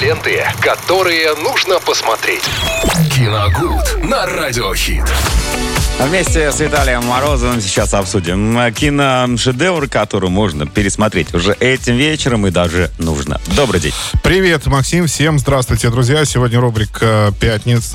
Ленты, которые нужно посмотреть. Киногуд на Радиохит. Вместе с Виталием Морозовым сейчас обсудим киношедевр, который можно пересмотреть уже этим вечером и даже нужно. Добрый день. Привет, Максим. Всем здравствуйте, друзья. Сегодня рубрика «Пятниц...»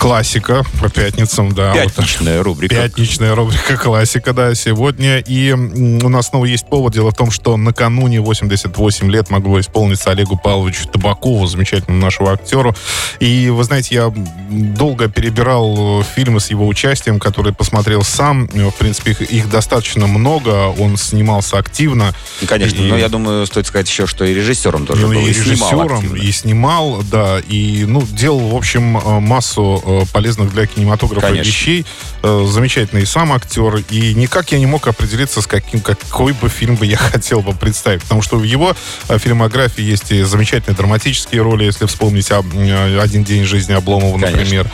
э, классика по пятницам, да. Пятничная вот, рубрика. Пятничная рубрика классика, да, сегодня. И у нас снова есть повод. Дело в том, что накануне 88 лет могло исполниться Олегу Павловичу Табакову, замечательному нашему актеру. И, вы знаете, я долго перебирал фильмы с его участием, которые посмотрел сам. В принципе, их, их достаточно много. Он снимался активно. Конечно, и, но я думаю, стоит сказать еще, что и режиссером тоже ну, был. И, и режиссером, и снимал, да. И, ну, делал, в общем, массу Э, полезных для кинематографа Конечно. вещей. Э, замечательный сам актер. И никак я не мог определиться, с каким, какой бы фильм бы я хотел бы представить. Потому что в его э, фильмографии есть и замечательные драматические роли, если вспомнить «Один день жизни Обломова», например.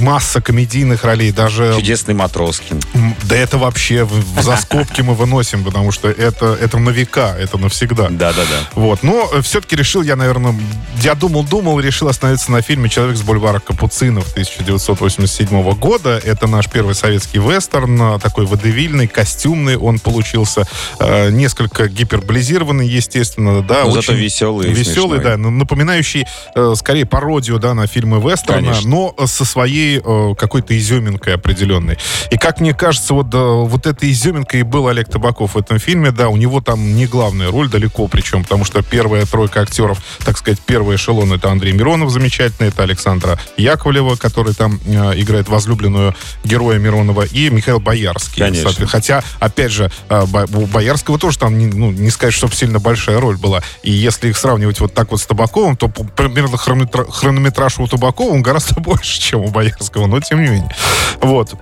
Масса комедийных ролей. Даже... Чудесный Матроскин. Да это вообще за скобки мы выносим, потому что это, это на века, это навсегда. Да-да-да. Вот. Но все-таки решил я, наверное, я думал-думал, решил остановиться на фильме «Человек с бульвара Капуцина» Сынов 1987 года. Это наш первый советский вестерн, такой водевильный, костюмный он получился. Э, несколько гиперболизированный, естественно, да. Но зато веселый. Веселый, да, напоминающий э, скорее пародию, да, на фильмы вестерна, Конечно. но со своей э, какой-то изюминкой определенной. И как мне кажется, вот, вот эта изюминка и был Олег Табаков в этом фильме, да, у него там не главная роль далеко причем, потому что первая тройка актеров, так сказать, первый эшелон это Андрей Миронов замечательный, это Александра Яков Яковлева, который там э, играет возлюбленную героя Миронова, и Михаил Боярский. Конечно. Хотя, опять же, э, у Боярского тоже там, ну, не сказать, чтобы сильно большая роль была. И если их сравнивать вот так вот с Табаковым, то примерно хронометраж у Табакова он гораздо больше, чем у Боярского, но тем не менее. Вот.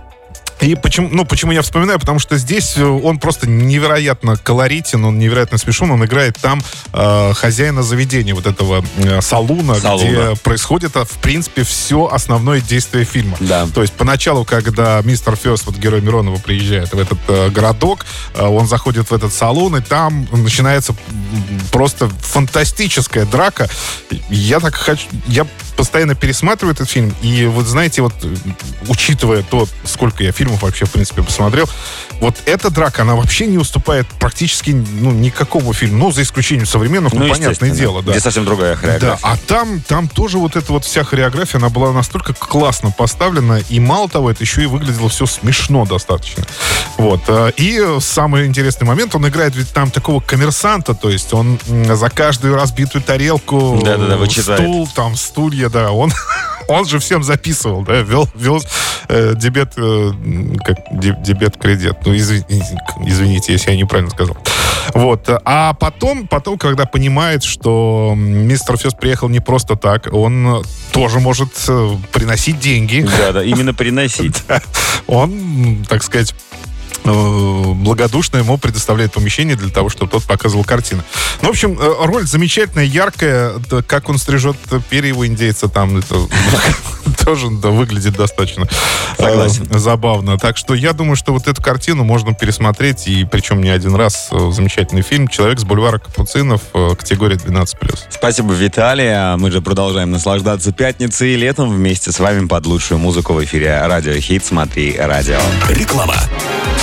И почему, ну, почему я вспоминаю? Потому что здесь э, он просто невероятно колоритен, он невероятно смешон. Он играет там э, хозяина заведения, вот этого э, салуна, салуна, где происходит, а, в принципе, все основное действие фильма. Да. То есть поначалу, когда мистер Фест, вот герой Миронова, приезжает в этот э, городок, э, он заходит в этот салон, и там начинается просто фантастическая драка. Я так хочу... Я постоянно пересматриваю этот фильм, и вот знаете, вот учитывая то, сколько я фильмов вообще, в принципе, посмотрел, вот эта драка, она вообще не уступает практически ну, никакому фильму, ну, за исключением современных, ну, ну понятное дело, да. Где совсем другая хореография. Да, а там, там тоже вот эта вот вся хореография, она была настолько классно поставлена, и мало того, это еще и выглядело все смешно достаточно. Вот. Э, и самый интересный момент, он играет ведь там такого коммерсанта, то есть он за каждую разбитую тарелку, да, да, да, стул, там, стулья, да, он он же всем записывал, да, вел, вел э, дебет, э, как, дебет кредит. Ну, извините, извините, если я неправильно сказал. Вот. А потом, потом, когда понимает, что мистер Фест приехал не просто так, он тоже может э, приносить деньги. Да, да, именно приносить. Он, так сказать, благодушно ему предоставляет помещение для того, чтобы тот показывал картины. Ну, в общем, э, роль замечательная, яркая. Как он стрижет перья у индейца там, это тоже да, выглядит достаточно э, забавно. Так что я думаю, что вот эту картину можно пересмотреть, и причем не один раз. Замечательный фильм «Человек с бульвара Капуцинов», категория 12+. Спасибо, Виталий. А мы же продолжаем наслаждаться пятницей и летом вместе с вами под лучшую музыку в эфире «Радио Хит». Смотри «Радио». Реклама.